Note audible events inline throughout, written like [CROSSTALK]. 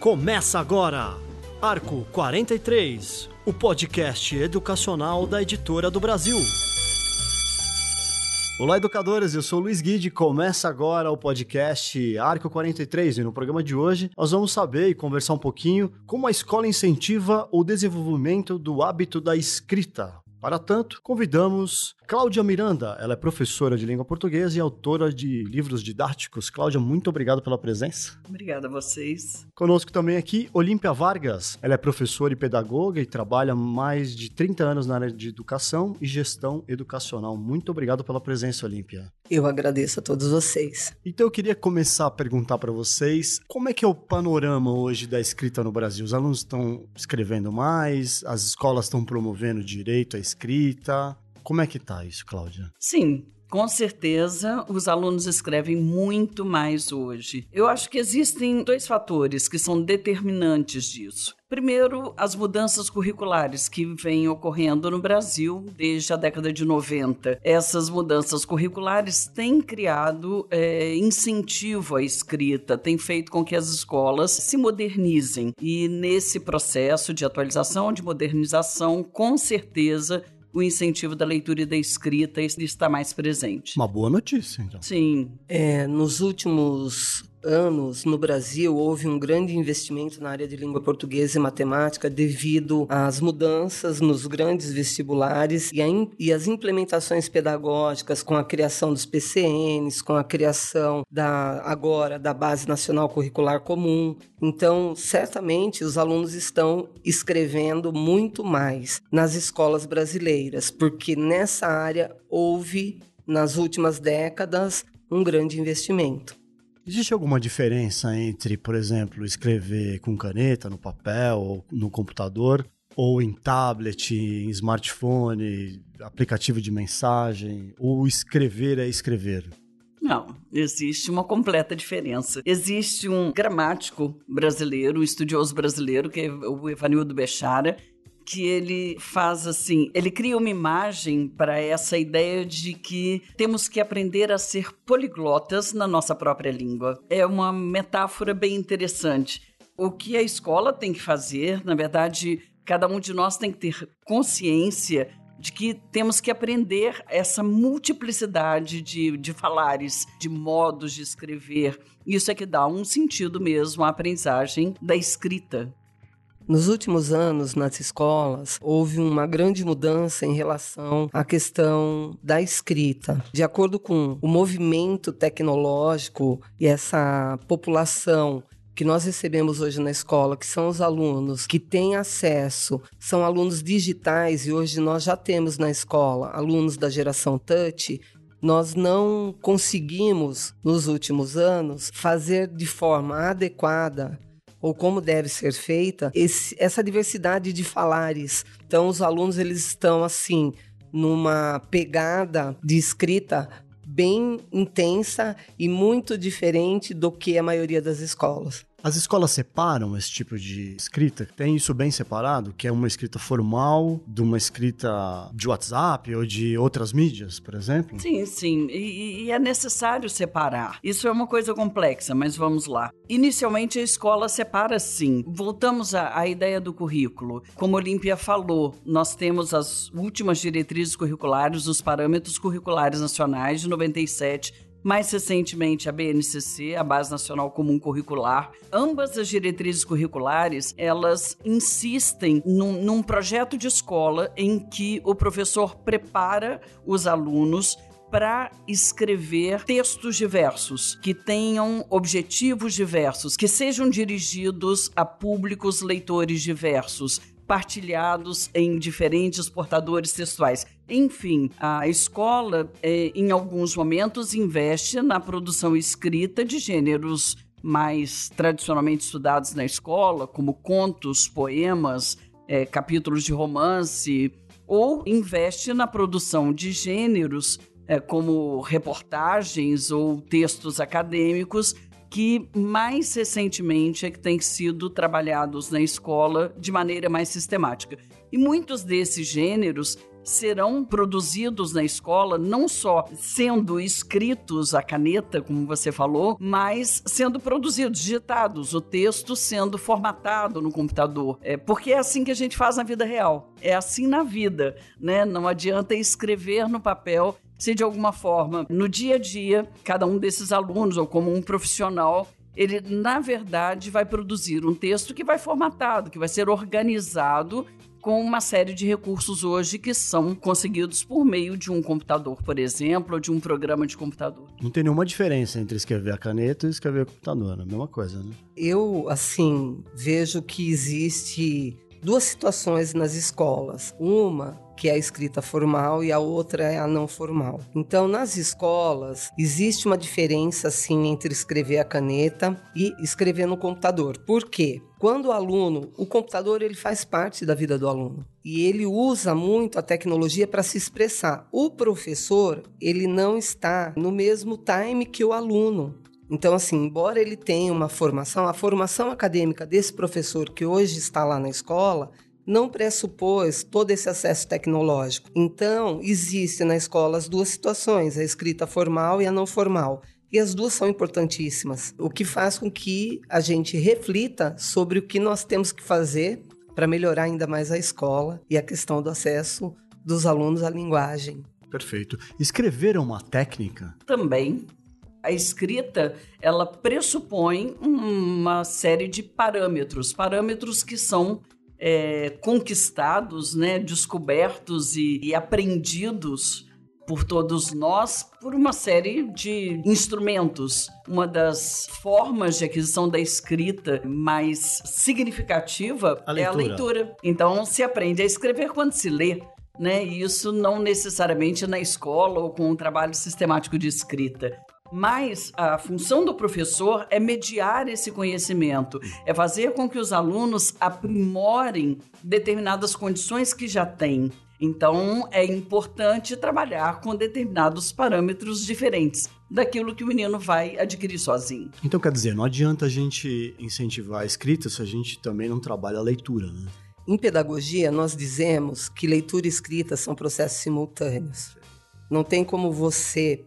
Começa agora, Arco 43, o podcast educacional da Editora do Brasil. Olá, educadores, eu sou o Luiz Guide. Começa agora o podcast Arco 43 e no programa de hoje nós vamos saber e conversar um pouquinho como a escola incentiva o desenvolvimento do hábito da escrita. Para tanto, convidamos Cláudia Miranda. Ela é professora de língua portuguesa e autora de livros didáticos. Cláudia, muito obrigado pela presença. Obrigada a vocês. Conosco também aqui, Olímpia Vargas. Ela é professora e pedagoga e trabalha mais de 30 anos na área de educação e gestão educacional. Muito obrigado pela presença, Olímpia. Eu agradeço a todos vocês. Então eu queria começar a perguntar para vocês como é que é o panorama hoje da escrita no Brasil? Os alunos estão escrevendo mais, as escolas estão promovendo direito à escrita. Como é que tá isso, Cláudia? Sim, com certeza, os alunos escrevem muito mais hoje. Eu acho que existem dois fatores que são determinantes disso. Primeiro, as mudanças curriculares que vêm ocorrendo no Brasil desde a década de 90. Essas mudanças curriculares têm criado é, incentivo à escrita, têm feito com que as escolas se modernizem. E nesse processo de atualização, de modernização, com certeza o incentivo da leitura e da escrita está mais presente. Uma boa notícia, então. Sim. É, nos últimos anos, no Brasil, houve um grande investimento na área de língua portuguesa e matemática devido às mudanças nos grandes vestibulares e, e as implementações pedagógicas com a criação dos PCNs, com a criação da agora da Base Nacional Curricular Comum. Então, certamente os alunos estão escrevendo muito mais nas escolas brasileiras, porque nessa área houve nas últimas décadas um grande investimento. Existe alguma diferença entre, por exemplo, escrever com caneta no papel ou no computador, ou em tablet, em smartphone, aplicativo de mensagem, ou escrever é escrever? Não, existe uma completa diferença. Existe um gramático brasileiro, um estudioso brasileiro, que é o Evanildo Bechara, que ele faz assim, ele cria uma imagem para essa ideia de que temos que aprender a ser poliglotas na nossa própria língua. É uma metáfora bem interessante. O que a escola tem que fazer, na verdade, cada um de nós tem que ter consciência de que temos que aprender essa multiplicidade de, de falares, de modos de escrever. Isso é que dá um sentido mesmo à aprendizagem da escrita. Nos últimos anos, nas escolas, houve uma grande mudança em relação à questão da escrita. De acordo com o movimento tecnológico e essa população que nós recebemos hoje na escola, que são os alunos que têm acesso, são alunos digitais e hoje nós já temos na escola alunos da geração touch, nós não conseguimos nos últimos anos fazer de forma adequada ou como deve ser feita esse, essa diversidade de falares. Então os alunos eles estão assim numa pegada de escrita bem intensa e muito diferente do que a maioria das escolas. As escolas separam esse tipo de escrita? Tem isso bem separado? Que é uma escrita formal de uma escrita de WhatsApp ou de outras mídias, por exemplo? Sim, sim. E, e é necessário separar. Isso é uma coisa complexa, mas vamos lá. Inicialmente a escola separa sim. Voltamos à, à ideia do currículo. Como a Olímpia falou, nós temos as últimas diretrizes curriculares, os parâmetros curriculares nacionais de 97 mais recentemente, a BNCC, a Base Nacional Comum Curricular. Ambas as diretrizes curriculares, elas insistem num, num projeto de escola em que o professor prepara os alunos para escrever textos diversos, que tenham objetivos diversos, que sejam dirigidos a públicos leitores diversos, partilhados em diferentes portadores textuais. Enfim, a escola, é, em alguns momentos, investe na produção escrita de gêneros mais tradicionalmente estudados na escola, como contos, poemas, é, capítulos de romance, ou investe na produção de gêneros é, como reportagens ou textos acadêmicos que mais recentemente é que têm sido trabalhados na escola de maneira mais sistemática. E muitos desses gêneros serão produzidos na escola, não só sendo escritos a caneta, como você falou, mas sendo produzidos, digitados, o texto sendo formatado no computador. É, porque é assim que a gente faz na vida real. É assim na vida, né? Não adianta escrever no papel se de alguma forma, no dia a dia, cada um desses alunos ou como um profissional ele, na verdade, vai produzir um texto que vai formatado, que vai ser organizado com uma série de recursos hoje que são conseguidos por meio de um computador, por exemplo, ou de um programa de computador. Não tem nenhuma diferença entre escrever a caneta e escrever a computador, é a mesma coisa, né? Eu, assim, vejo que existe duas situações nas escolas. Uma que é a escrita formal, e a outra é a não formal. Então, nas escolas, existe uma diferença, sim, entre escrever a caneta e escrever no computador. Por quê? Quando o aluno, o computador ele faz parte da vida do aluno e ele usa muito a tecnologia para se expressar. O professor, ele não está no mesmo time que o aluno. Então, assim, embora ele tenha uma formação, a formação acadêmica desse professor que hoje está lá na escola não pressupôs todo esse acesso tecnológico. Então, existe na escola as duas situações, a escrita formal e a não formal. E as duas são importantíssimas, o que faz com que a gente reflita sobre o que nós temos que fazer para melhorar ainda mais a escola e a questão do acesso dos alunos à linguagem. Perfeito. Escrever é uma técnica? Também. A escrita, ela pressupõe uma série de parâmetros, parâmetros que são é, conquistados, né, descobertos e, e aprendidos por todos nós por uma série de instrumentos. Uma das formas de aquisição da escrita mais significativa a é a leitura. Então se aprende a escrever quando se lê. Né? E isso não necessariamente na escola ou com um trabalho sistemático de escrita. Mas a função do professor é mediar esse conhecimento, é fazer com que os alunos aprimorem determinadas condições que já têm. Então, é importante trabalhar com determinados parâmetros diferentes daquilo que o menino vai adquirir sozinho. Então, quer dizer, não adianta a gente incentivar a escrita se a gente também não trabalha a leitura, né? Em pedagogia, nós dizemos que leitura e escrita são processos simultâneos. Não tem como você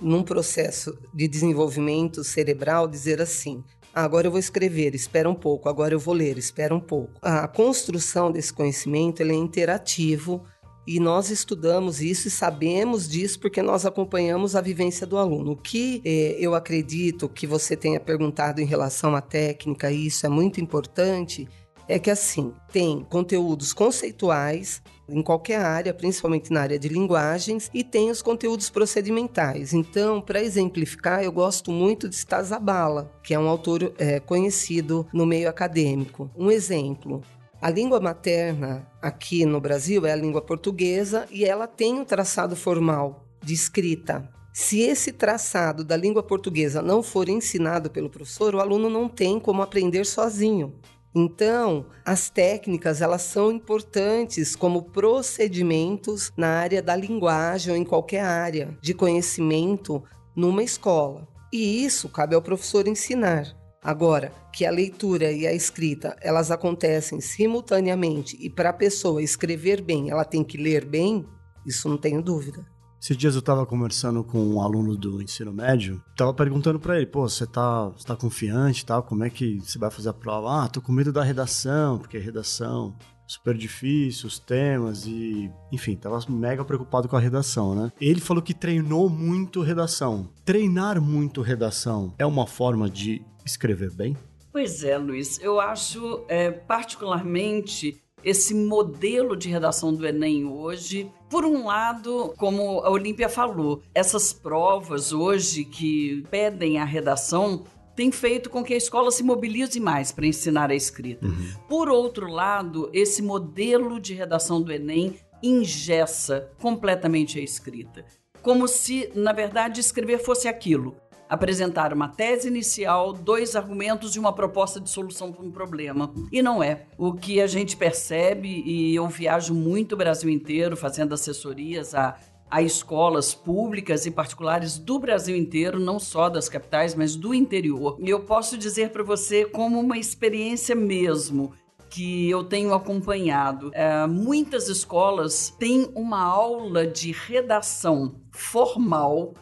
num processo de desenvolvimento cerebral, dizer assim: ah, agora eu vou escrever, espera um pouco, agora eu vou ler, espera um pouco. A construção desse conhecimento é interativo e nós estudamos isso e sabemos disso porque nós acompanhamos a vivência do aluno. O que eh, eu acredito que você tenha perguntado em relação à técnica, isso é muito importante é que assim, tem conteúdos conceituais em qualquer área, principalmente na área de linguagens, e tem os conteúdos procedimentais. Então, para exemplificar, eu gosto muito de Stazabala, que é um autor é, conhecido no meio acadêmico. Um exemplo, a língua materna aqui no Brasil é a língua portuguesa e ela tem um traçado formal de escrita. Se esse traçado da língua portuguesa não for ensinado pelo professor, o aluno não tem como aprender sozinho. Então, as técnicas elas são importantes como procedimentos na área da linguagem ou em qualquer área de conhecimento numa escola. E isso cabe ao professor ensinar. Agora, que a leitura e a escrita elas acontecem simultaneamente e para a pessoa escrever bem, ela tem que ler bem, isso não tenho dúvida. Esses dias eu estava conversando com um aluno do ensino médio, tava perguntando para ele, pô, você tá, tá confiante tal? Como é que você vai fazer a prova? Ah, tô com medo da redação, porque redação é super difícil, os temas e, enfim, tava mega preocupado com a redação, né? Ele falou que treinou muito redação. Treinar muito redação é uma forma de escrever bem? Pois é, Luiz. Eu acho é, particularmente esse modelo de redação do Enem hoje. Por um lado, como a Olímpia falou, essas provas hoje que pedem a redação tem feito com que a escola se mobilize mais para ensinar a escrita. Uhum. Por outro lado, esse modelo de redação do Enem ingessa completamente a escrita. Como se, na verdade, escrever fosse aquilo apresentar uma tese inicial, dois argumentos e uma proposta de solução para um problema. E não é. O que a gente percebe, e eu viajo muito o Brasil inteiro fazendo assessorias a, a escolas públicas e particulares do Brasil inteiro, não só das capitais, mas do interior. E eu posso dizer para você, como uma experiência mesmo, que eu tenho acompanhado. É, muitas escolas têm uma aula de redação formal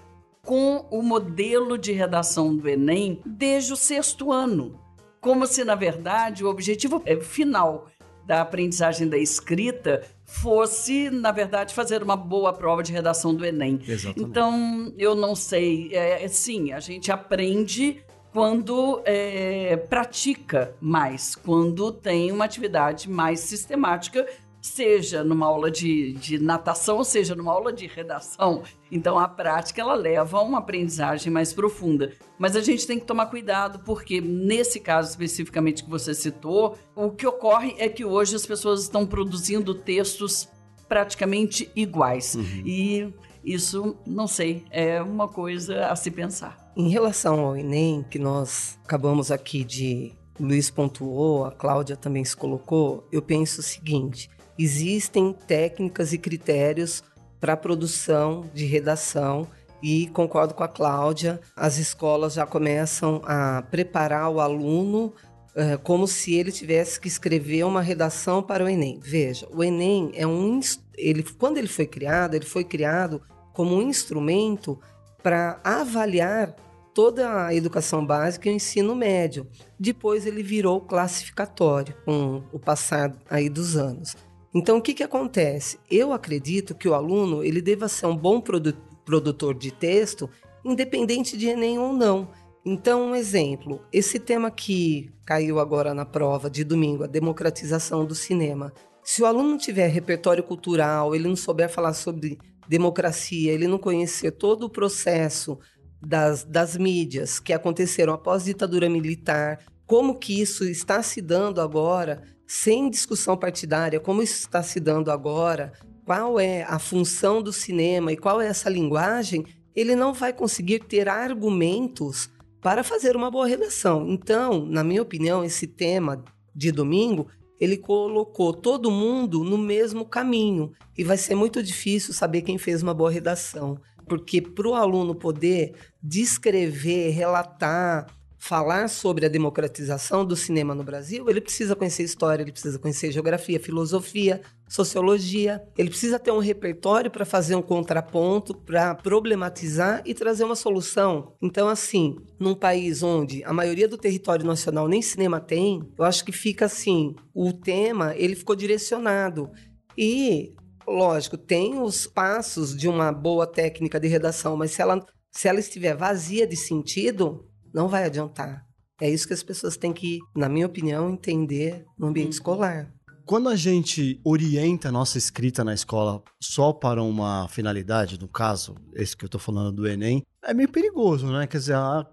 com o modelo de redação do Enem desde o sexto ano. Como se, na verdade, o objetivo é, final da aprendizagem da escrita fosse, na verdade, fazer uma boa prova de redação do Enem. Exatamente. Então, eu não sei. É, sim, a gente aprende quando é, pratica mais, quando tem uma atividade mais sistemática, seja numa aula de, de natação, seja numa aula de redação. Então a prática ela leva a uma aprendizagem mais profunda. Mas a gente tem que tomar cuidado porque nesse caso especificamente que você citou, o que ocorre é que hoje as pessoas estão produzindo textos praticamente iguais. Uhum. E isso, não sei, é uma coisa a se pensar. Em relação ao Enem, que nós acabamos aqui de. Luiz pontuou, a Cláudia também se colocou, eu penso o seguinte: existem técnicas e critérios para produção de redação e concordo com a Cláudia, as escolas já começam a preparar o aluno é, como se ele tivesse que escrever uma redação para o Enem. Veja, o Enem é um ele quando ele foi criado, ele foi criado como um instrumento para avaliar toda a educação básica e o ensino médio. Depois ele virou classificatório com o passar aí dos anos. Então o que, que acontece? Eu acredito que o aluno ele deva ser um bom produ produtor de texto, independente de Enem ou não. Então, um exemplo, esse tema que caiu agora na prova de domingo, a democratização do cinema. Se o aluno tiver repertório cultural, ele não souber falar sobre democracia, ele não conhecer todo o processo das, das mídias que aconteceram após a ditadura militar, como que isso está se dando agora, sem discussão partidária, como isso está se dando agora, qual é a função do cinema e qual é essa linguagem, ele não vai conseguir ter argumentos para fazer uma boa redação. Então, na minha opinião, esse tema de domingo ele colocou todo mundo no mesmo caminho e vai ser muito difícil saber quem fez uma boa redação, porque para o aluno poder descrever, relatar, falar sobre a democratização do cinema no Brasil, ele precisa conhecer história, ele precisa conhecer geografia, filosofia, sociologia, ele precisa ter um repertório para fazer um contraponto, para problematizar e trazer uma solução. Então, assim, num país onde a maioria do território nacional nem cinema tem, eu acho que fica assim, o tema, ele ficou direcionado. E lógico, tem os passos de uma boa técnica de redação, mas se ela, se ela estiver vazia de sentido, não vai adiantar. É isso que as pessoas têm que, na minha opinião, entender no ambiente uhum. escolar. Quando a gente orienta a nossa escrita na escola só para uma finalidade, no caso, esse que eu estou falando do Enem, é meio perigoso, né? Quer dizer, a,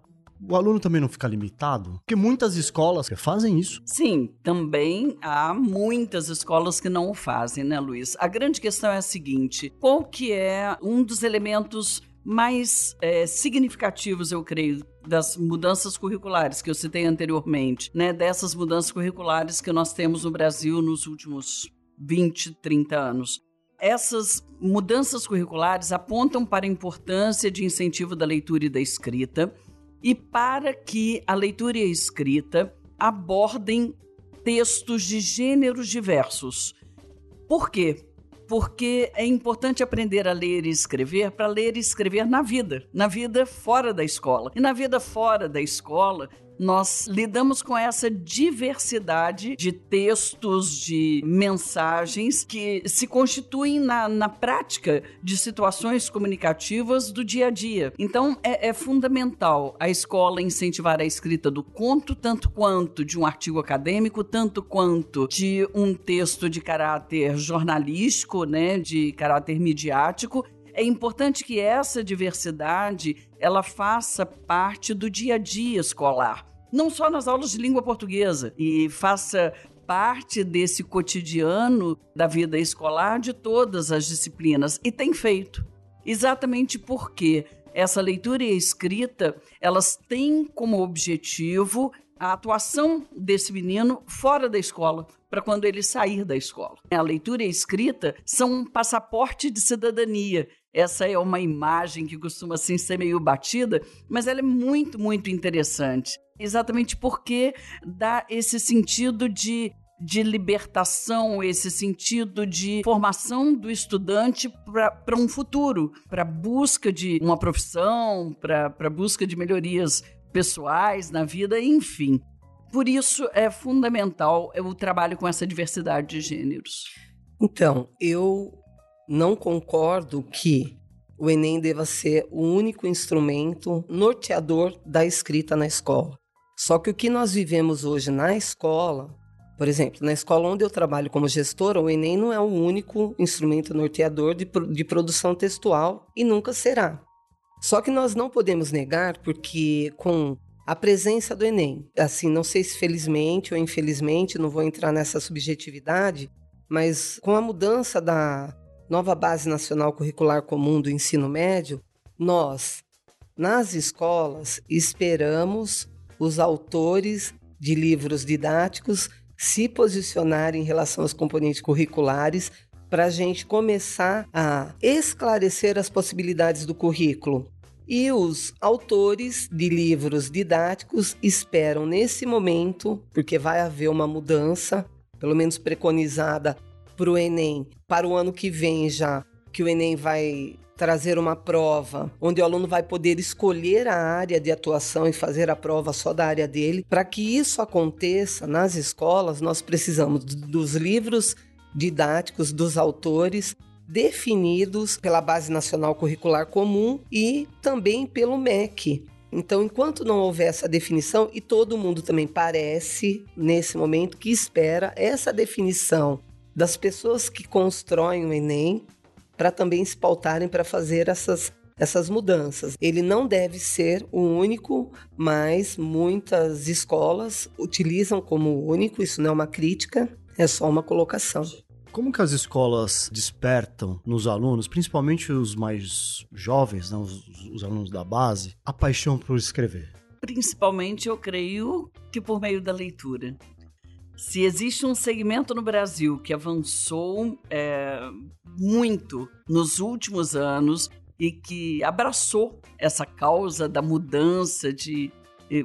o aluno também não fica limitado? Porque muitas escolas fazem isso. Sim, também há muitas escolas que não o fazem, né, Luiz? A grande questão é a seguinte: qual que é um dos elementos mais é, significativos, eu creio, das mudanças curriculares que eu citei anteriormente, né? Dessas mudanças curriculares que nós temos no Brasil nos últimos 20, 30 anos. Essas mudanças curriculares apontam para a importância de incentivo da leitura e da escrita e para que a leitura e a escrita abordem textos de gêneros diversos. Por quê? Porque é importante aprender a ler e escrever para ler e escrever na vida, na vida fora da escola. E na vida fora da escola, nós lidamos com essa diversidade de textos, de mensagens que se constituem na, na prática de situações comunicativas do dia a dia. Então, é, é fundamental a escola incentivar a escrita do conto, tanto quanto de um artigo acadêmico, tanto quanto de um texto de caráter jornalístico, né, de caráter midiático, é importante que essa diversidade ela faça parte do dia a dia escolar não só nas aulas de língua portuguesa, e faça parte desse cotidiano da vida escolar de todas as disciplinas e tem feito. Exatamente porque essa leitura e a escrita, elas têm como objetivo a atuação desse menino fora da escola, para quando ele sair da escola. A leitura e a escrita são um passaporte de cidadania. Essa é uma imagem que costuma assim ser meio batida, mas ela é muito, muito interessante exatamente porque dá esse sentido de de libertação, esse sentido de formação do estudante para um futuro, para busca de uma profissão, para busca de melhorias pessoais na vida, enfim. Por isso é fundamental o trabalho com essa diversidade de gêneros. Então, eu não concordo que o Enem deva ser o único instrumento norteador da escrita na escola. Só que o que nós vivemos hoje na escola, por exemplo, na escola onde eu trabalho como gestora, o Enem não é o único instrumento norteador de, de produção textual e nunca será. Só que nós não podemos negar, porque com a presença do Enem, assim, não sei se felizmente ou infelizmente, não vou entrar nessa subjetividade, mas com a mudança da nova Base Nacional Curricular Comum do Ensino Médio, nós, nas escolas, esperamos os autores de livros didáticos se posicionarem em relação aos componentes curriculares para a gente começar a esclarecer as possibilidades do currículo. E os autores de livros didáticos esperam nesse momento, porque vai haver uma mudança, pelo menos preconizada para o Enem, para o ano que vem já, que o Enem vai trazer uma prova onde o aluno vai poder escolher a área de atuação e fazer a prova só da área dele. Para que isso aconteça nas escolas, nós precisamos dos livros didáticos dos autores definidos pela Base Nacional Curricular Comum e também pelo MEC. Então, enquanto não houver essa definição, e todo mundo também parece, nesse momento, que espera essa definição das pessoas que constroem o Enem para também se pautarem para fazer essas, essas mudanças. Ele não deve ser o único, mas muitas escolas utilizam como único, isso não é uma crítica, é só uma colocação. Como que as escolas despertam nos alunos, principalmente os mais jovens, né, os, os alunos da base, a paixão por escrever? Principalmente, eu creio que por meio da leitura. Se existe um segmento no Brasil que avançou é, muito nos últimos anos e que abraçou essa causa da mudança de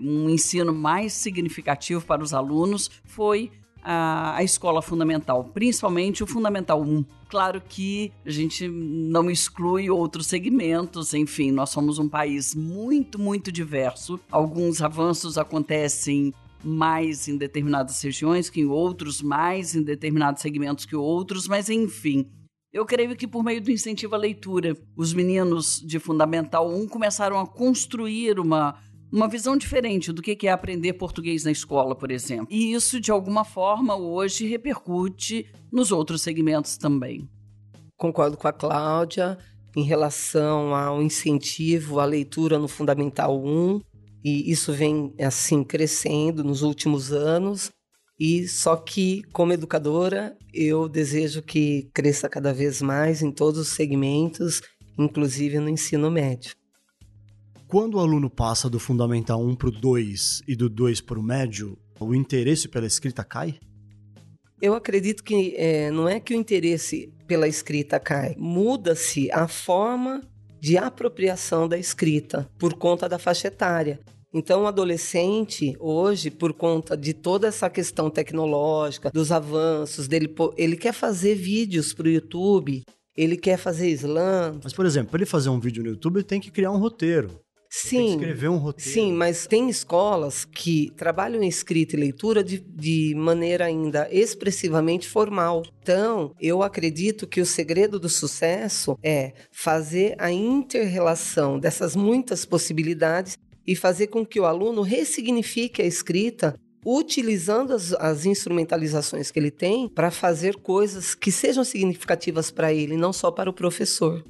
um ensino mais significativo para os alunos, foi a, a escola fundamental, principalmente o Fundamental 1. Claro que a gente não exclui outros segmentos, enfim, nós somos um país muito, muito diverso. Alguns avanços acontecem mais em determinadas regiões que em outros, mais em determinados segmentos que outros, mas enfim. Eu creio que por meio do incentivo à leitura, os meninos de Fundamental 1 começaram a construir uma uma visão diferente do que é aprender português na escola, por exemplo. E isso, de alguma forma, hoje repercute nos outros segmentos também. Concordo com a Cláudia em relação ao incentivo à leitura no Fundamental 1, e isso vem assim crescendo nos últimos anos. E só que, como educadora, eu desejo que cresça cada vez mais em todos os segmentos, inclusive no ensino médio. Quando o aluno passa do Fundamental 1 para o 2 e do 2 para o médio, o interesse pela escrita cai? Eu acredito que é, não é que o interesse pela escrita cai, muda-se a forma de apropriação da escrita por conta da faixa etária. Então, o adolescente, hoje, por conta de toda essa questão tecnológica, dos avanços, dele, ele quer fazer vídeos para o YouTube, ele quer fazer slam. Mas, por exemplo, para ele fazer um vídeo no YouTube, ele tem que criar um roteiro. Sim. escrever um roteiro. Sim, mas tem escolas que trabalham em escrita e leitura de, de maneira ainda expressivamente formal. Então, eu acredito que o segredo do sucesso é fazer a interrelação dessas muitas possibilidades e fazer com que o aluno ressignifique a escrita utilizando as, as, instrumentalizações que ele tem para fazer coisas que sejam significativas para ele, não só para o professor.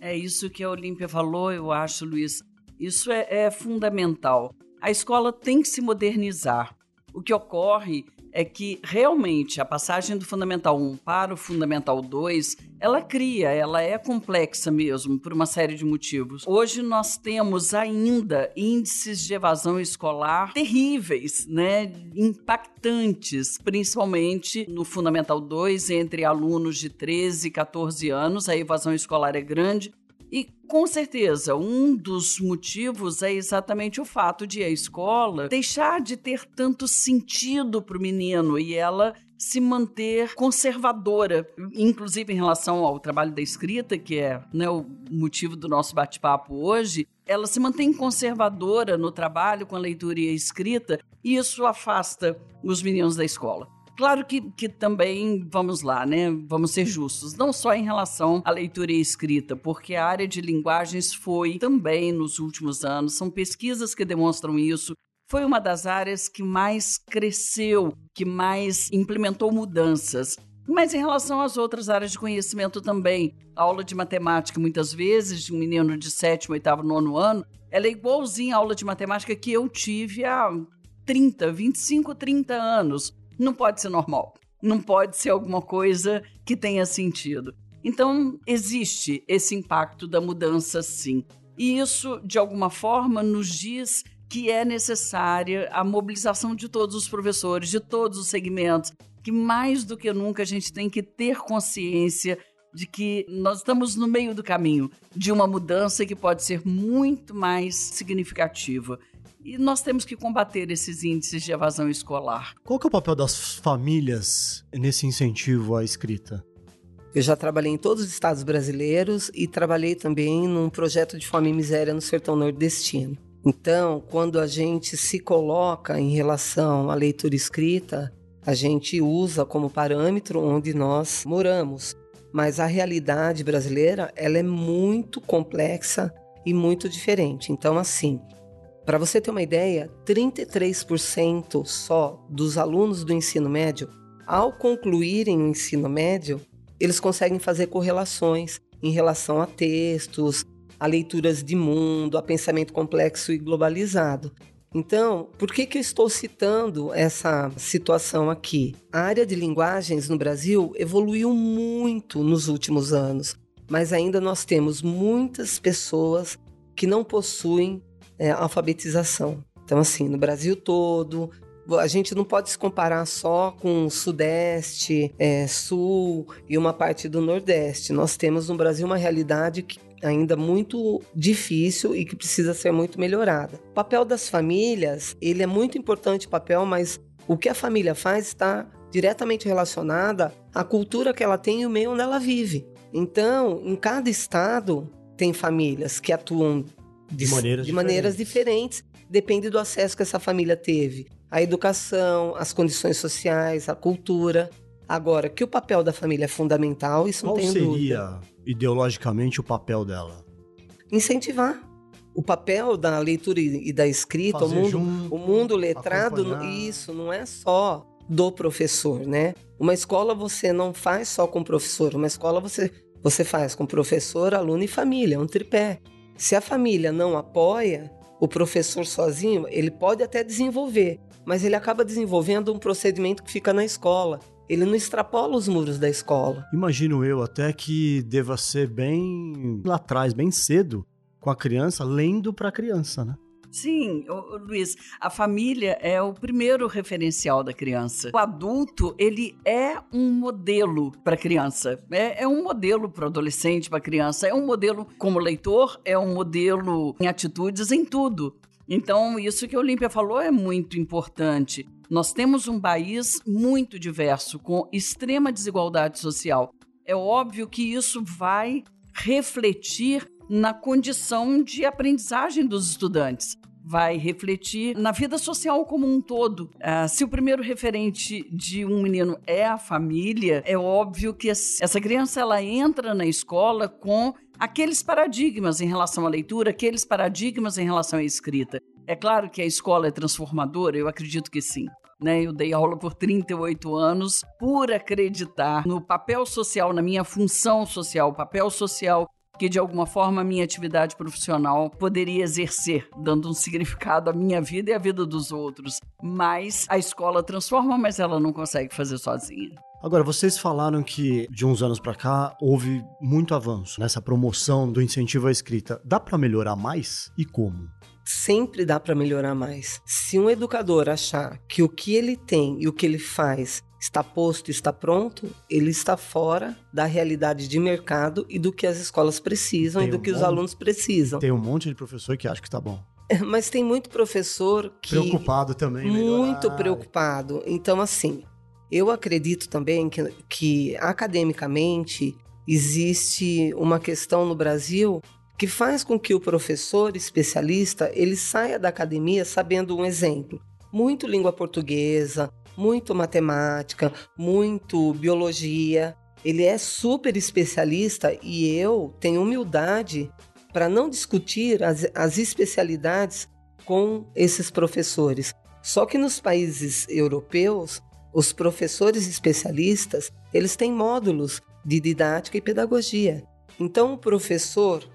É isso que a Olímpia falou, eu acho, Luiz. Isso é, é fundamental. A escola tem que se modernizar. O que ocorre é que realmente a passagem do Fundamental 1 para o Fundamental 2, ela cria, ela é complexa mesmo, por uma série de motivos. Hoje nós temos ainda índices de evasão escolar terríveis, né? impactantes, principalmente no Fundamental 2, entre alunos de 13 e 14 anos, a evasão escolar é grande. E com certeza, um dos motivos é exatamente o fato de a escola deixar de ter tanto sentido para o menino e ela se manter conservadora, inclusive em relação ao trabalho da escrita, que é né, o motivo do nosso bate-papo hoje, ela se mantém conservadora no trabalho com a leitura e a escrita, e isso afasta os meninos da escola. Claro que, que também, vamos lá, né? Vamos ser justos, não só em relação à leitura e escrita, porque a área de linguagens foi também nos últimos anos, são pesquisas que demonstram isso, foi uma das áreas que mais cresceu, que mais implementou mudanças. Mas em relação às outras áreas de conhecimento também, a aula de matemática, muitas vezes, de um menino de sétimo, oitavo, nono ano, ela é igualzinha à aula de matemática que eu tive há 30, 25, 30 anos. Não pode ser normal. Não pode ser alguma coisa que tenha sentido. Então, existe esse impacto da mudança, sim. E isso, de alguma forma, nos diz que é necessária a mobilização de todos os professores, de todos os segmentos, que mais do que nunca a gente tem que ter consciência de que nós estamos no meio do caminho de uma mudança que pode ser muito mais significativa. E nós temos que combater esses índices de evasão escolar. Qual que é o papel das famílias nesse incentivo à escrita? Eu já trabalhei em todos os estados brasileiros e trabalhei também num projeto de fome e miséria no sertão nordestino. Então, quando a gente se coloca em relação à leitura escrita, a gente usa como parâmetro onde nós moramos. Mas a realidade brasileira, ela é muito complexa e muito diferente. Então, assim, para você ter uma ideia, 33% só dos alunos do ensino médio, ao concluírem o ensino médio, eles conseguem fazer correlações em relação a textos, a leituras de mundo, a pensamento complexo e globalizado. Então, por que, que eu estou citando essa situação aqui? A área de linguagens no Brasil evoluiu muito nos últimos anos, mas ainda nós temos muitas pessoas que não possuem é, alfabetização. Então, assim, no Brasil todo, a gente não pode se comparar só com o Sudeste, é, Sul e uma parte do Nordeste. Nós temos no Brasil uma realidade que ainda muito difícil e que precisa ser muito melhorada. O papel das famílias, ele é muito importante papel, mas o que a família faz está diretamente relacionada à cultura que ela tem e o meio onde ela vive. Então, em cada estado tem famílias que atuam de, maneiras, de maneiras diferentes, depende do acesso que essa família teve. A educação, as condições sociais, a cultura. Agora, que o papel da família é fundamental, isso Qual não tem seria, dúvida. ideologicamente, o papel dela? Incentivar. O papel da leitura e da escrita, o mundo, junto, o mundo letrado, acompanhar. isso não é só do professor, né? Uma escola você não faz só com o professor, uma escola você, você faz com professor, aluno e família, é um tripé. Se a família não apoia, o professor sozinho, ele pode até desenvolver, mas ele acaba desenvolvendo um procedimento que fica na escola. Ele não extrapola os muros da escola. Imagino eu até que deva ser bem lá atrás, bem cedo, com a criança, lendo para a criança, né? Sim, Luiz, a família é o primeiro referencial da criança. O adulto, ele é um modelo para a criança. É, é um modelo para o adolescente, para a criança. É um modelo como leitor, é um modelo em atitudes, em tudo. Então, isso que a Olímpia falou é muito importante. Nós temos um país muito diverso, com extrema desigualdade social. É óbvio que isso vai refletir na condição de aprendizagem dos estudantes. Vai refletir na vida social como um todo. Ah, se o primeiro referente de um menino é a família, é óbvio que essa criança ela entra na escola com aqueles paradigmas em relação à leitura, aqueles paradigmas em relação à escrita. É claro que a escola é transformadora, eu acredito que sim. Né, eu dei aula por 38 anos por acreditar no papel social, na minha função social, papel social que de alguma forma a minha atividade profissional poderia exercer, dando um significado à minha vida e à vida dos outros. Mas a escola transforma, mas ela não consegue fazer sozinha. Agora, vocês falaram que de uns anos para cá houve muito avanço nessa promoção do incentivo à escrita. Dá para melhorar mais e como? Sempre dá para melhorar mais. Se um educador achar que o que ele tem e o que ele faz está posto, está pronto, ele está fora da realidade de mercado e do que as escolas precisam Tem e do um que os monte- alunos precisam. Tem um monte de professor que acha que tá bom. [LAUGHS] Mas tem muito professor que Preocupado também. melhorar. muito preocupado. Então, assim, Eu acredito também que, que academicamente existe uma questão no Brasil que faz com que o professor especialista ele saia da academia sabendo um exemplo, muito língua portuguesa, muito matemática, muito biologia. Ele é super especialista e eu tenho humildade para não discutir as, as especialidades com esses professores. Só que nos países europeus, os professores especialistas, eles têm módulos de didática e pedagogia. Então o professor,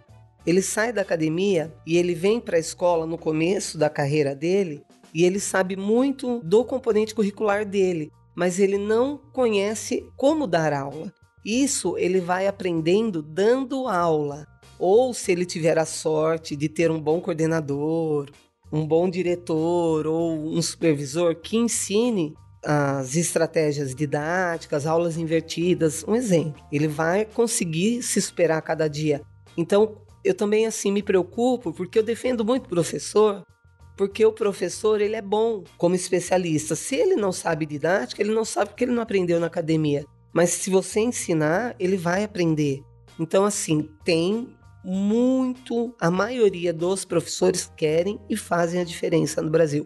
ele sai da academia e ele vem para a escola no começo da carreira dele e ele sabe muito do componente curricular dele, mas ele não conhece como dar aula. Isso ele vai aprendendo dando aula. Ou se ele tiver a sorte de ter um bom coordenador, um bom diretor ou um supervisor que ensine as estratégias didáticas, aulas invertidas, um exemplo. Ele vai conseguir se superar a cada dia. Então, eu também assim me preocupo porque eu defendo muito o professor, porque o professor ele é bom como especialista. Se ele não sabe didática, ele não sabe porque ele não aprendeu na academia. Mas se você ensinar, ele vai aprender. Então, assim, tem muito, a maioria dos professores querem e fazem a diferença no Brasil.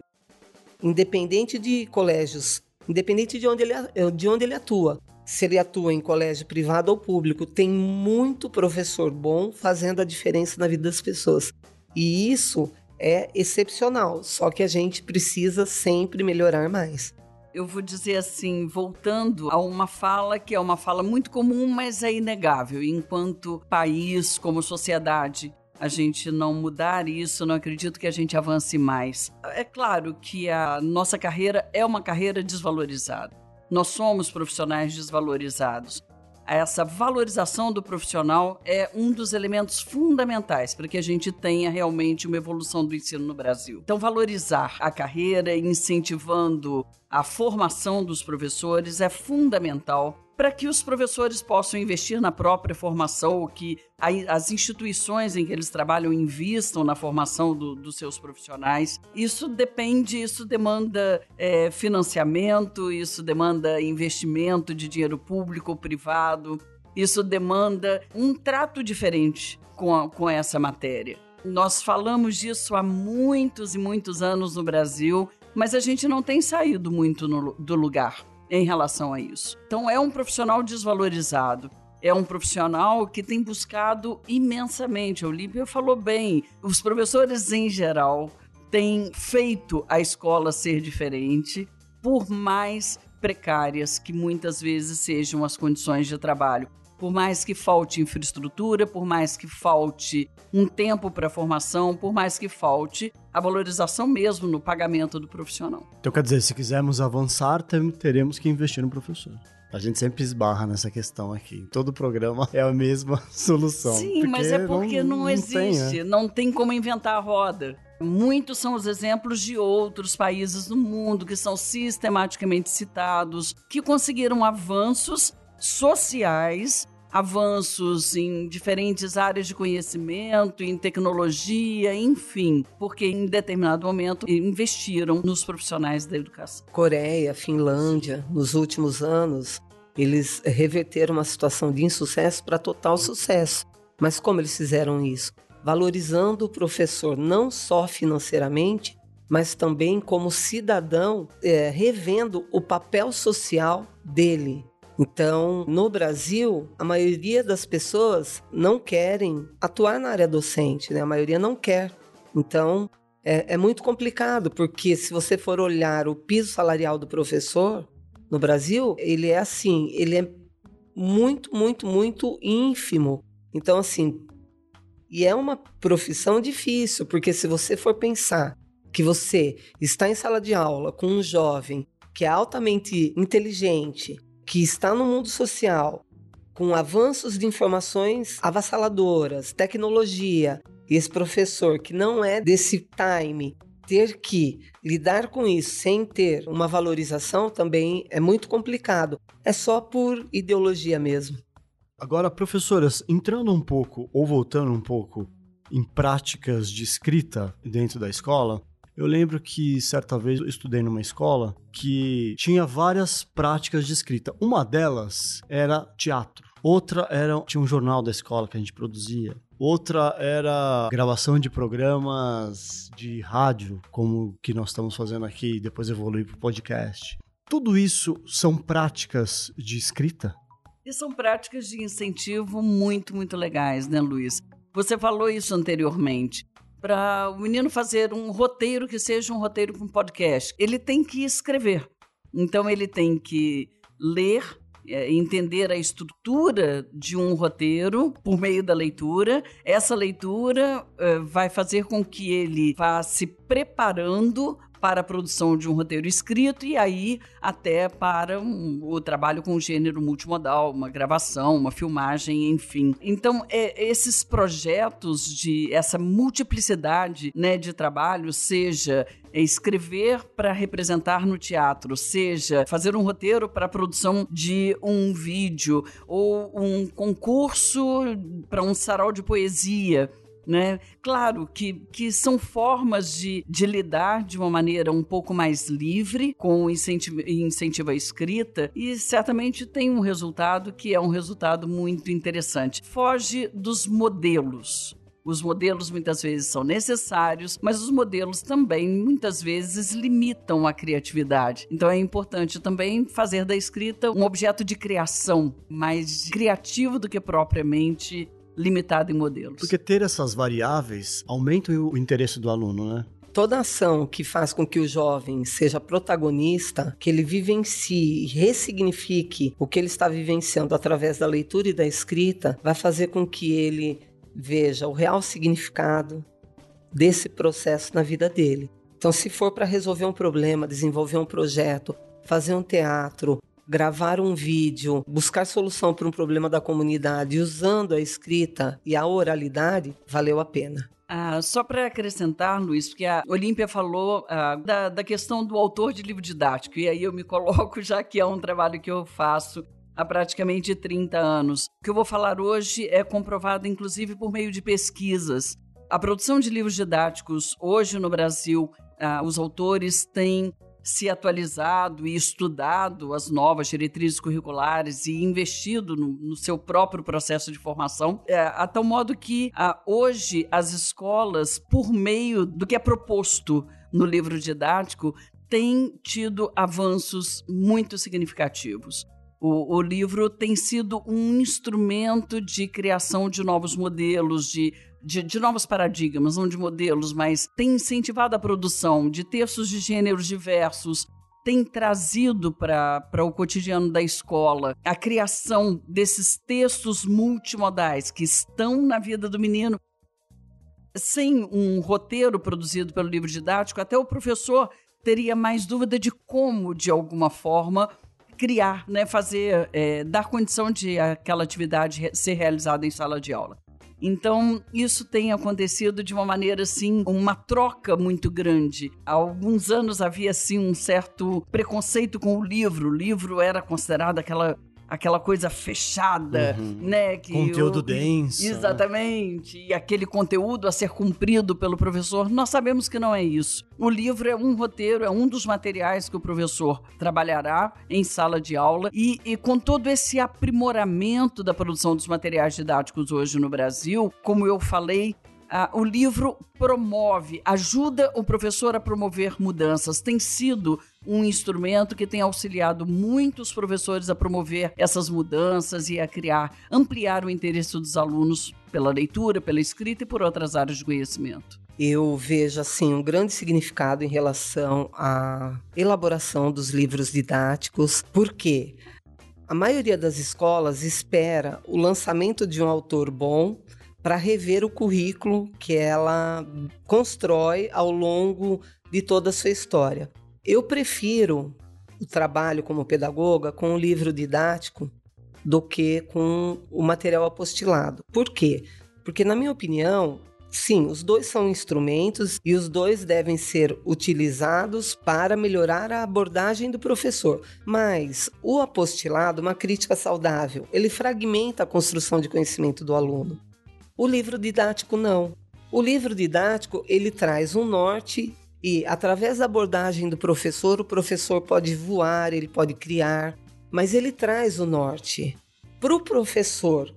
Independente de colégios, independente de onde ele, de onde ele atua. Se ele atua em colégio privado ou público, tem muito professor bom fazendo a diferença na vida das pessoas. E isso é excepcional, só que a gente precisa sempre melhorar mais eu vou dizer assim, voltando a uma fala que é uma fala muito comum, mas é inegável. Enquanto país, como sociedade, a gente não mudar isso, não acredito que a gente avance mais. É claro que a nossa carreira é uma carreira desvalorizada. Nós somos profissionais desvalorizados essa valorização do profissional é um dos elementos fundamentais para que a gente tenha realmente uma evolução do ensino no Brasil. Então, valorizar a carreira, incentivando a formação dos professores é fundamental para que os professores possam investir na própria formação, que as instituições em que eles trabalham invistam na formação do, dos seus profissionais. Isso depende, isso demanda é, financiamento, isso demanda investimento de dinheiro público ou privado, isso demanda um trato diferente com, a, com essa matéria. Nós falamos disso há muitos e muitos anos no Brasil, mas a gente não tem saído muito no, do lugar em relação a isso. Então, é um profissional desvalorizado. É um profissional que tem buscado imensamente. A Olímpia falou bem, os professores em geral têm feito a escola ser diferente, por mais precárias que muitas vezes sejam as condições de trabalho por mais que falte infraestrutura, por mais que falte um tempo para formação, por mais que falte a valorização mesmo no pagamento do profissional. Então, quer dizer, se quisermos avançar, teremos que investir no professor. A gente sempre esbarra nessa questão aqui. Em todo programa é a mesma [LAUGHS] solução. Sim, mas é porque não, não existe, tem, é. não tem como inventar a roda. Muitos são os exemplos de outros países do mundo que são sistematicamente citados, que conseguiram avanços sociais, avanços em diferentes áreas de conhecimento, em tecnologia, enfim, porque em determinado momento investiram nos profissionais da educação. Coreia, Finlândia, nos últimos anos, eles reverteram uma situação de insucesso para total sucesso. Mas como eles fizeram isso? Valorizando o professor não só financeiramente, mas também como cidadão, é, revendo o papel social dele então, no Brasil, a maioria das pessoas não querem atuar na área docente, né? A maioria não quer. Então, é, é muito complicado, porque se você for olhar o piso salarial do professor no Brasil, ele é assim, ele é muito, muito, muito ínfimo. Então, assim, e é uma profissão difícil, porque se você for pensar que você está em sala de aula com um jovem que é altamente inteligente, que está no mundo social, com avanços de informações avassaladoras, tecnologia, e esse professor que não é desse time ter que lidar com isso sem ter uma valorização também é muito complicado. É só por ideologia mesmo. Agora, professoras, entrando um pouco ou voltando um pouco em práticas de escrita dentro da escola, Eu lembro que certa vez eu estudei numa escola que tinha várias práticas de escrita. Uma delas era teatro. Outra era tinha um jornal da escola que a gente produzia. Outra era gravação de programas de rádio, como o que nós estamos fazendo aqui, e depois evoluir para o podcast. Tudo isso são práticas de escrita? E são práticas de incentivo muito, muito legais, né, Luiz? Você falou isso anteriormente. Para o menino fazer um roteiro que seja um roteiro com podcast, ele tem que escrever. Então, ele tem que ler, é, entender a estrutura de um roteiro por meio da leitura. Essa leitura é, vai fazer com que ele vá se preparando para a produção de um roteiro escrito e aí até para um, o trabalho com gênero multimodal, uma gravação, uma filmagem, enfim. Então, é, esses projetos de essa multiplicidade né, de trabalho, seja escrever para representar no teatro, seja fazer um roteiro para a produção de um vídeo ou um concurso para um sarau de poesia né? Claro que, que são formas de, de lidar de uma maneira um pouco mais livre com incentivo, incentivo à escrita e certamente tem um resultado que é um resultado muito interessante. Foge dos modelos. Os modelos muitas vezes são necessários, mas os modelos também muitas vezes limitam a criatividade. Então é importante também fazer da escrita um objeto de criação, mais criativo do que propriamente limitado em modelos. Porque ter essas variáveis aumenta o interesse do aluno, né? toda ação que faz com que o jovem seja protagonista, que ele vivencie e ressignifique o que ele está vivenciando através da leitura e da escrita, vai fazer com que ele veja o real significado desse processo na vida dele. Então, se for para resolver um problema, desenvolver um projeto, fazer um teatro, gravar um vídeo, buscar solução para um problema da comunidade usando a escrita e a oralidade, valeu a pena. Ah, só para acrescentar, Luiz, porque a Olímpia falou ah, da, da questão do autor de livro didático, e aí eu me [LAUGHS] coloco, já que é um trabalho que eu faço há praticamente 30 anos. O que eu vou falar hoje é comprovado, inclusive, por meio de pesquisas. A produção de livros didáticos hoje no Brasil, ah, os autores têm se atualizado e estudado as novas diretrizes curriculares e investido no, no seu próprio processo de formação, é, a tal modo que hoje as escolas, por meio do que é proposto no livro didático, têm tido avanços muito significativos. O, o, livro tem sido um instrumento de criação de novos modelos, de de, de novos paradigmas, não de modelos, mas tem incentivado a produção de textos de gêneros diversos, tem trazido para o cotidiano da escola a criação desses textos multimodais que estão na vida do menino. Sem um roteiro produzido pelo livro didático, até o professor teria mais dúvida de como, de alguma forma, criar, né, fazer, é, dar condição de aquela atividade ser realizada em sala de aula. Então, isso tem acontecido de uma maneira assim, uma troca muito grande. Há alguns anos havia assim um certo preconceito com o livro. O livro era considerado aquela aquela coisa fechada, uhum. né? Que conteúdo denso. Exatamente. E aquele conteúdo a ser cumprido pelo professor. Nós sabemos que não é isso. O livro é um roteiro, é um dos materiais que o professor trabalhará em sala de aula. E, e com todo esse aprimoramento da produção dos materiais didáticos hoje no Brasil, como eu falei, ah, o livro promove, ajuda o professor a promover mudanças. Tem sido um instrumento que tem auxiliado muitos professores a promover essas mudanças e a criar, ampliar o interesse dos alunos pela leitura, pela escrita e por outras áreas de conhecimento. Eu vejo assim um grande significado em relação à elaboração dos livros didáticos, porque a maioria das escolas espera o lançamento de um autor bom para rever o currículo que ela constrói ao longo de toda a sua história. Eu prefiro o trabalho como pedagoga com o livro didático do que com o material apostilado. Por quê? Porque, na minha opinião, sim, os dois são instrumentos e os dois devem ser utilizados para melhorar a abordagem do professor. Mas o apostilado, uma crítica saudável, ele fragmenta a construção de conhecimento do aluno. O livro didático não. O livro didático ele traz um norte E através da abordagem do professor, o professor pode voar, ele pode criar, mas ele traz o norte para o professor.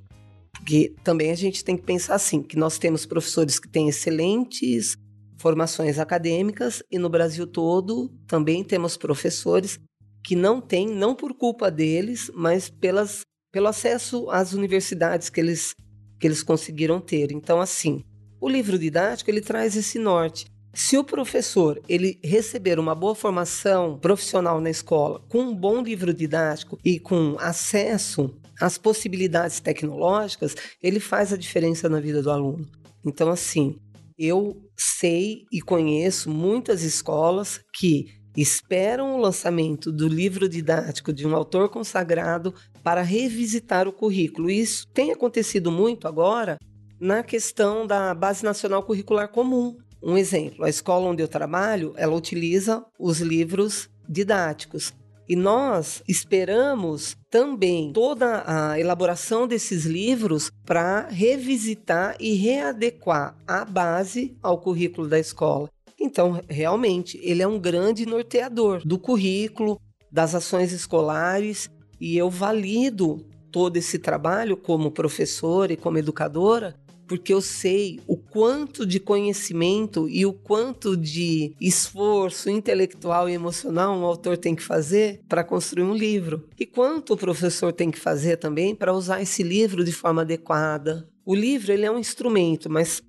Porque também a gente tem que pensar assim, que nós temos professores que têm excelentes formações acadêmicas e no Brasil todo também temos professores que não têm, não por culpa deles, mas pelas, pelo acesso às universidades que eles, que eles conseguiram ter. Então, assim, o livro didático ele traz esse norte. Se o professor ele receber uma boa formação profissional na escola, com um bom livro didático e com acesso às possibilidades tecnológicas, ele faz a diferença na vida do aluno. Então, assim, eu sei e conheço muitas escolas que esperam o lançamento do livro didático de um autor consagrado para revisitar o currículo. Isso tem acontecido muito agora na questão da Base Nacional Curricular Comum. Um exemplo, a escola onde eu trabalho, ela utiliza os livros didáticos. E nós esperamos também toda a elaboração desses livros para revisitar e readequar a base ao currículo da escola. Então, realmente, ele é um grande norteador do currículo, das ações escolares, e eu valido todo esse trabalho como professora e como educadora porque eu sei o quanto de conhecimento e o quanto de esforço intelectual e emocional um autor tem que fazer para construir um livro. E quanto o professor tem que fazer também para usar esse livro de forma adequada. O livro ele é um instrumento, mas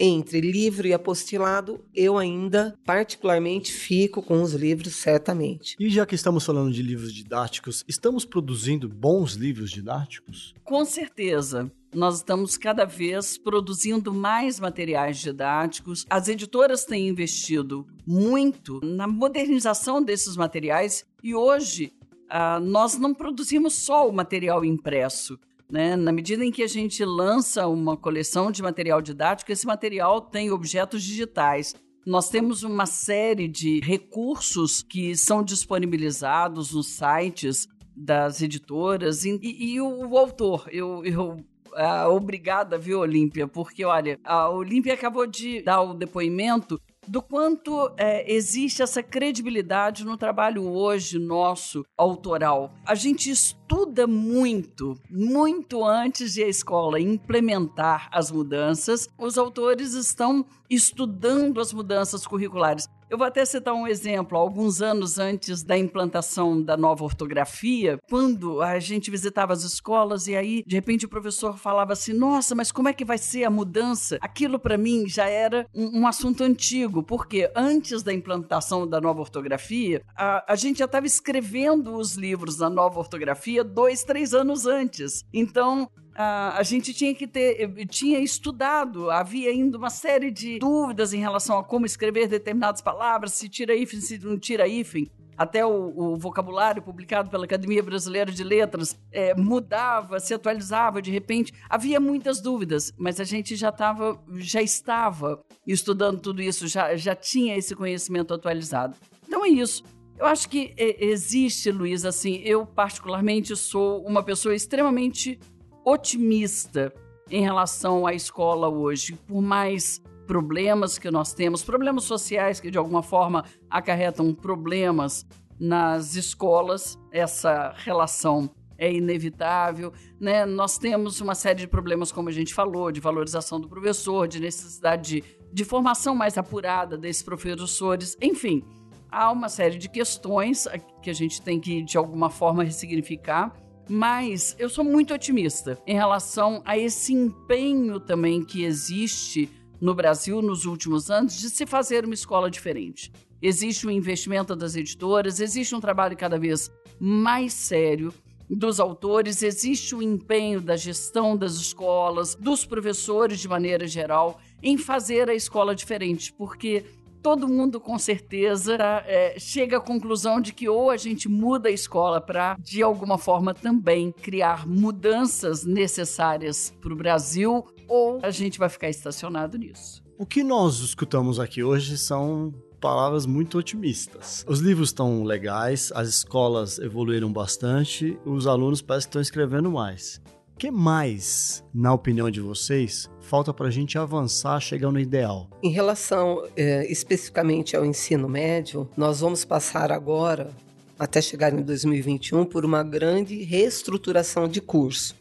entre livro e apostilado, eu ainda particularmente fico com os livros, certamente. E já que estamos falando de livros didáticos, estamos produzindo bons livros didáticos? Com certeza nós estamos cada vez produzindo mais materiais didáticos. As editoras têm investido muito na modernização desses materiais e hoje uh, nós não produzimos só o material impresso. Né? Na medida em que a gente lança uma coleção de material didático, esse material tem objetos digitais. Nós temos uma série de recursos que são disponibilizados nos sites das editoras e, e, e o, o, autor. Eu, eu ah, obrigada, viu, Olímpia? Porque, olha, a Olímpia acabou de dar o depoimento do quanto é, existe essa credibilidade no trabalho hoje nosso autoral. A gente estuda muito, muito antes de a escola implementar as mudanças. Os autores estão estudando as mudanças curriculares. Eu vou até citar um exemplo. Alguns anos antes da implantação da nova ortografia, quando a gente visitava as escolas e aí, de repente, o professor falava assim: Nossa, mas como é que vai ser a mudança? Aquilo para mim já era um, um, assunto antigo, porque antes da implantação da nova ortografia, a, a gente já estava escrevendo os livros da nova ortografia dois, três anos antes. Então, A gente tinha que ter, tinha estudado, havia ainda uma série de dúvidas em relação a como escrever determinadas palavras, se tira hífen, se não tira hífen. Até o, o, vocabulário publicado pela Academia Brasileira de Letras é, mudava, se atualizava de repente. Havia muitas dúvidas, mas a gente já, tava, já estava estudando tudo isso, já, já tinha esse conhecimento atualizado. Então é isso. Eu acho que é, existe, Luiz, assim, eu particularmente sou uma pessoa extremamente otimista em relação à escola hoje, por mais problemas que nós temos, problemas sociais que de alguma forma acarretam problemas nas escolas, essa relação é inevitável, né? Nós temos uma série de problemas, como a gente falou, de valorização do professor, de necessidade de, de formação mais apurada desses professores, enfim, há uma série de questões que a gente tem que, de alguma forma, ressignificar. Mas eu sou muito otimista em relação a esse empenho também que existe no Brasil nos últimos anos de se fazer uma escola diferente. Existe um investimento das editoras, existe um trabalho cada vez mais sério dos autores, existe o empenho da gestão das escolas, dos professores de maneira geral, em fazer a escola diferente, porque todo mundo com certeza é, chega à conclusão de que ou a gente muda a escola para, de alguma forma, também criar mudanças necessárias para o Brasil, ou a gente vai ficar estacionado nisso. O que nós escutamos aqui hoje são palavras muito otimistas. Os livros estão legais, as escolas evoluíram bastante, os alunos parecem que estão escrevendo mais. Que mais, na opinião de vocês, falta para a gente avançar, chegar no ideal? Em relação é, especificamente ao ensino médio, nós vamos passar agora, até chegar em 2021, por uma grande reestruturação de curso.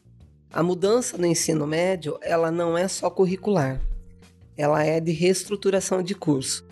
A mudança no ensino médio, ela não é só curricular, ela é de reestruturação de curso.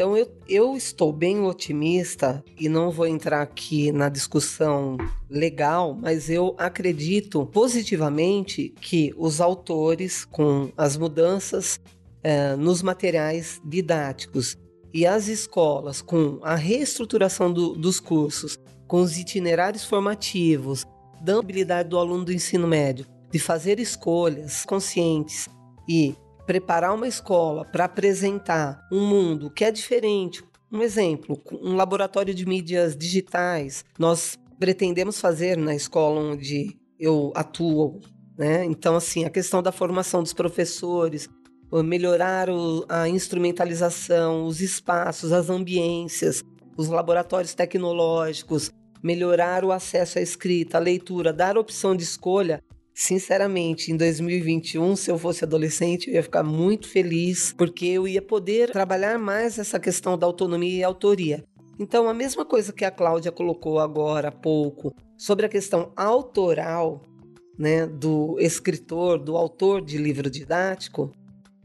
Então eu, eu estou bem otimista e não vou entrar aqui na discussão legal, mas eu acredito positivamente que os autores, com as mudanças é, nos materiais didáticos e as escolas, com a reestruturação do, dos cursos, com os itinerários formativos, dando habilidade do aluno do ensino médio de fazer escolhas conscientes e preparar uma escola para apresentar um mundo que é diferente. Um exemplo, um laboratório de mídias digitais. Nós pretendemos fazer na escola onde eu atuo, né? Então, assim, a questão da formação dos professores, melhorar a instrumentalização, os espaços, as ambiências, os laboratórios tecnológicos, melhorar o acesso à escrita, à leitura, dar opção de escolha Sinceramente, em 2021, se eu fosse adolescente, eu ia ficar muito feliz, porque eu ia poder trabalhar mais essa questão da autonomia e autoria. Então, a mesma coisa que a Cláudia colocou agora há pouco sobre a questão autoral, né, do escritor, do autor de livro didático,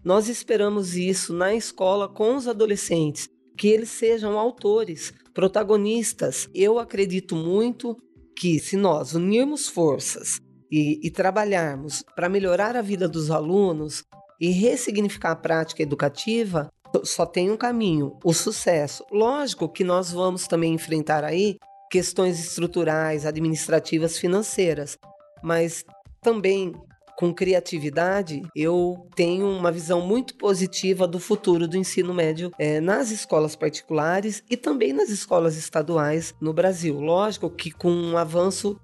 nós esperamos isso na escola com os adolescentes, que eles sejam autores, protagonistas. Eu acredito muito que se nós unirmos forças e, e trabalharmos para melhorar a vida dos alunos e ressignificar a prática educativa, só tem um caminho, o sucesso. Lógico que nós vamos também enfrentar aí questões estruturais, administrativas, financeiras, mas também com criatividade, eu tenho uma visão muito positiva do futuro do ensino médio é, nas escolas particulares e também nas escolas estaduais no Brasil. Lógico que com um avanço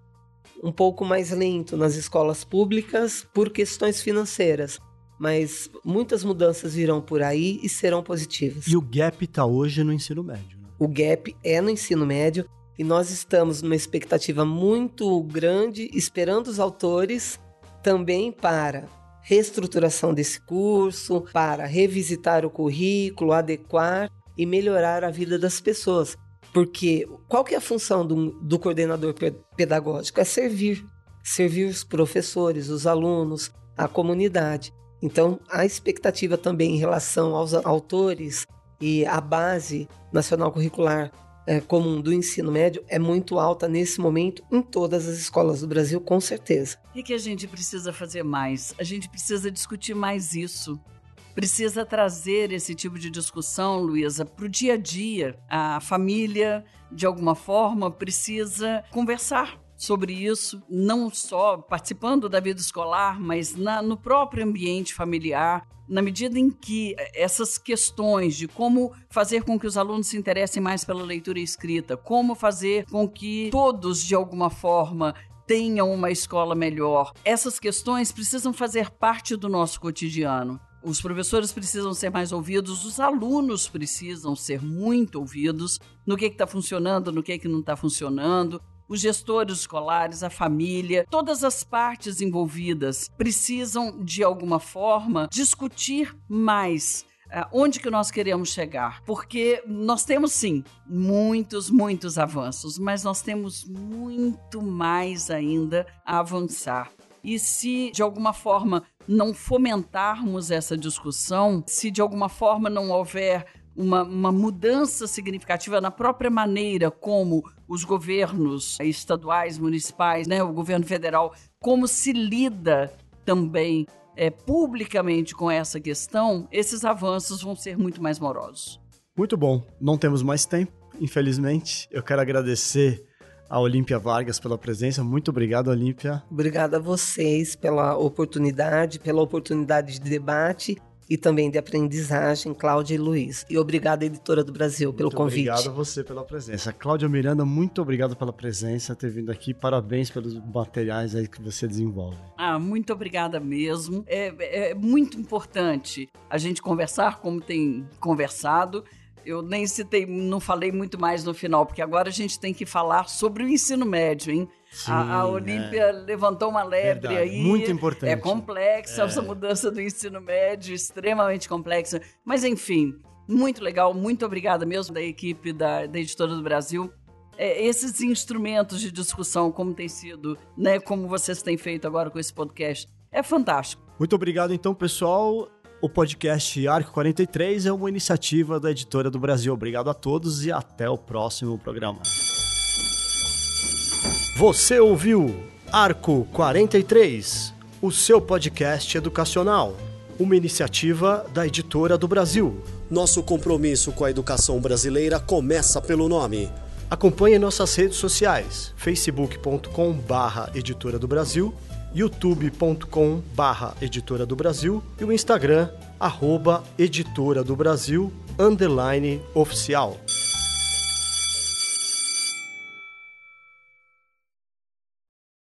um pouco mais lento nas escolas públicas por questões financeiras. Mas muitas mudanças virão por aí e serão positivas. E o gap está hoje no ensino médio. Né? O gap é no ensino médio e nós estamos numa expectativa muito grande, esperando os autores também para reestruturação desse curso, para revisitar o currículo, adequar e melhorar a vida das pessoas. Porque qual que é a função do, do coordenador pedagógico? É servir. Servir os professores, os alunos, a comunidade. Então, a expectativa também em relação aos autores e a base nacional curricular é, comum do ensino médio é muito alta nesse momento em todas as escolas do Brasil, com certeza. E que a gente precisa fazer mais? A gente precisa discutir mais isso precisa trazer esse tipo de discussão, Luísa, para o dia a dia. A família, de alguma forma, precisa conversar sobre isso, não só participando da vida escolar, mas na, no próprio ambiente familiar, na medida em que essas questões de como fazer com que os alunos se interessem mais pela leitura e escrita, como fazer com que todos, de alguma forma, tenham uma escola melhor, essas questões precisam fazer parte do nosso cotidiano. Os professores precisam ser mais ouvidos, os alunos precisam ser muito ouvidos no que está funcionando, no que, que não está funcionando. Os gestores escolares, a família, todas as partes envolvidas precisam, de alguma forma, discutir mais uh, onde que nós queremos chegar. Porque nós temos, sim, muitos, muitos avanços, mas nós temos muito mais ainda a avançar. E se, de alguma forma, não fomentarmos essa discussão, se de alguma forma não houver uma, uma, mudança significativa na própria maneira como os governos estaduais, municipais, né, o governo federal, como se lida também é, publicamente com essa questão, esses avanços vão ser muito mais morosos. Muito bom. Não temos mais tempo, infelizmente. Eu quero agradecer a Olímpia Vargas pela presença. Muito obrigado, Olímpia. Obrigada a vocês pela oportunidade, pela oportunidade de debate e também de aprendizagem, Cláudia e Luiz. E obrigada, Editora do Brasil, pelo muito convite. Obrigado a você pela presença. Cláudia Miranda, muito obrigado pela presença, ter vindo aqui. Parabéns pelos materiais aí que você desenvolve. Ah, muito obrigada mesmo. É, é muito importante a gente conversar como tem conversado eu nem citei, não falei muito mais no final, porque agora a gente tem que falar sobre o ensino médio, hein? Sim, a, a Olímpia é. levantou uma lebre Verdade, aí. Muito importante. É complexa é. essa mudança do ensino médio, extremamente complexa. Mas, enfim, muito legal. Muito obrigada mesmo da equipe da, da Editora do Brasil. É, esses instrumentos de discussão, como tem sido, né, como vocês têm feito agora com esse podcast, é fantástico. Muito obrigado, então, pessoal. O podcast Arco 43 é uma iniciativa da Editora do Brasil. Obrigado a todos e até o próximo programa. Você ouviu Arco 43, o seu podcast educacional, uma iniciativa da Editora do Brasil. Nosso compromisso com a educação brasileira começa pelo nome. Acompanhe nossas redes sociais: facebook.com/barra Editora do Brasil, youtube.com/barra Editora do Brasil e o Instagram arroba Editora do Brasil underline oficial.